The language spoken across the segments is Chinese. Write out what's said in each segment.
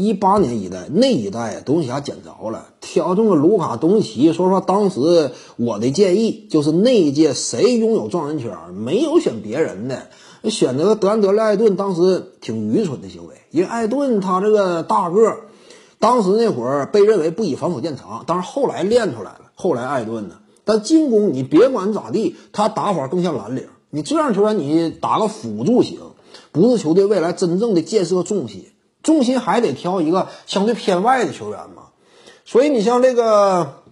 一八年一代那一代，东西侠捡着了，挑中了卢卡东奇。说实话，当时我的建议就是那一届谁拥有状元签，没有选别人的，选择德安德烈艾顿，当时挺愚蠢的行为，因为艾顿他这个大个，当时那会儿被认为不以防守见长，但是后来练出来了。后来艾顿呢，但进攻你别管咋地，他打法更像蓝领。你这样球员，你打个辅助型，不是球队未来真正的建设重心。重心还得挑一个相对偏外的球员嘛。所以你像这个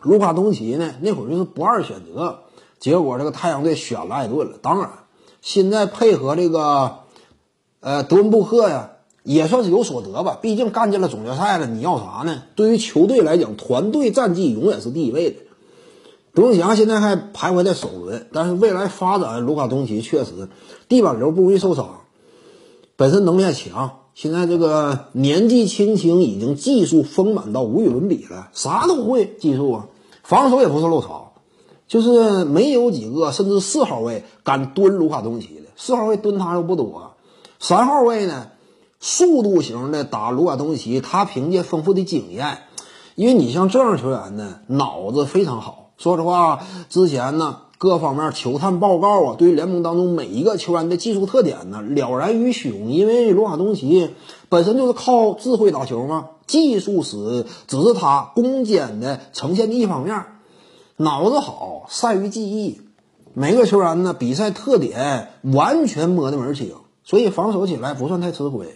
卢卡东奇呢，那会儿就是不二选择。结果这个太阳队选了艾顿了。当然，现在配合这个呃德文布克呀，也算是有所得吧。毕竟干进了总决赛了，你要啥呢？对于球队来讲，团队战绩永远是第一位的。德文强现在还徘徊在首轮，但是未来发展，卢卡东奇确实地板流不容易受伤，本身能力还强。现在这个年纪轻轻，已经技术丰满到无与伦比了，啥都会，技术啊，防守也不是漏槽，就是没有几个，甚至四号位敢蹲卢卡东奇的，四号位蹲他又不多，三号位呢，速度型的打卢卡东奇，他凭借丰富的经验，因为你像这样球员呢，脑子非常好。说实话，之前呢，各方面球探报告啊，对于联盟当中每一个球员的技术特点呢，了然于胸。因为卢卡东奇本身就是靠智慧打球嘛，技术是只是他攻坚的呈现的一方面，脑子好，善于记忆。每个球员呢，比赛特点完全摸得门清，所以防守起来不算太吃亏。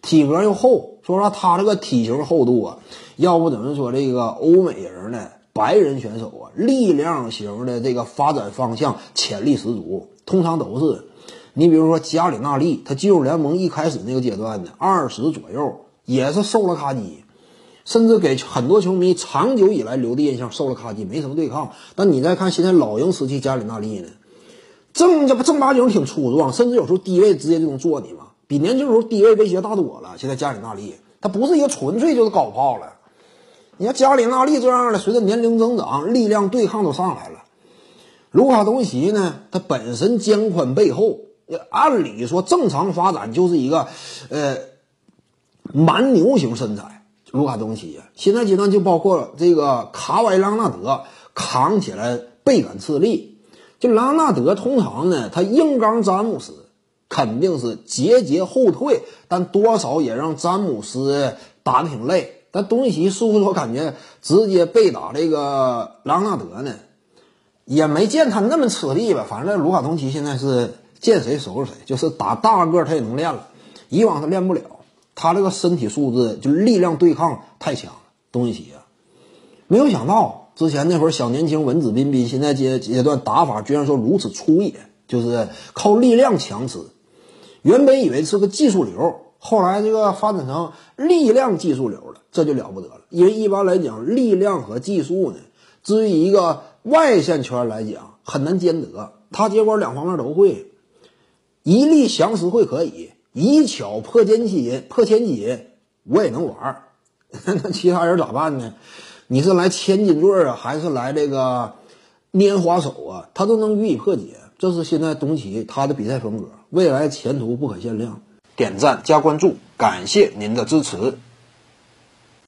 体格又厚，说实话，他这个体型厚度啊，要不怎么说这个欧美人呢？白人选手啊，力量型的这个发展方向潜力十足，通常都是。你比如说加里纳利，他进入联盟一开始那个阶段呢，二十左右，也是瘦了咔叽，甚至给很多球迷长久以来留的印象，瘦了咔叽没什么对抗。但你再看现在老鹰时期加里纳利呢，正这不正八经挺粗壮，甚至有时候低位直接就能做你嘛，比年轻时候低位威胁大多了。现在加里纳利他不是一个纯粹就是高炮了。你看加里纳利这样的，随着年龄增长，力量对抗都上来了。卢卡东奇呢，他本身肩宽背厚，按理说正常发展就是一个，呃，蛮牛型身材。卢卡东奇啊，现在阶段就包括这个卡瓦伊朗纳德扛起来倍感吃力。就朗纳德通常呢，他硬刚詹姆斯肯定是节节后退，但多少也让詹姆斯打的挺累。但东契是不是我感觉直接被打这个朗纳德呢？也没见他那么吃力吧。反正卢卡东奇现在是见谁收拾谁，就是打大个他也能练了。以往他练不了，他这个身体素质就力量对抗太强了。东契奇啊，没有想到之前那会儿小年轻文质彬彬，现在阶阶段打法居然说如此粗野，就是靠力量强吃。原本以为是个技术流。后来这个发展成力量技术流了，这就了不得了。因为一般来讲，力量和技术呢，至于一个外线圈来讲，很难兼得。他结果两方面都会，一力降十会可以，一巧破千金，破千金我也能玩。那其他人咋办呢？你是来千金坠啊，还是来这个拈花手啊？他都能予以破解。这是现在东契他的比赛风格，未来前途不可限量。点赞加关注，感谢您的支持。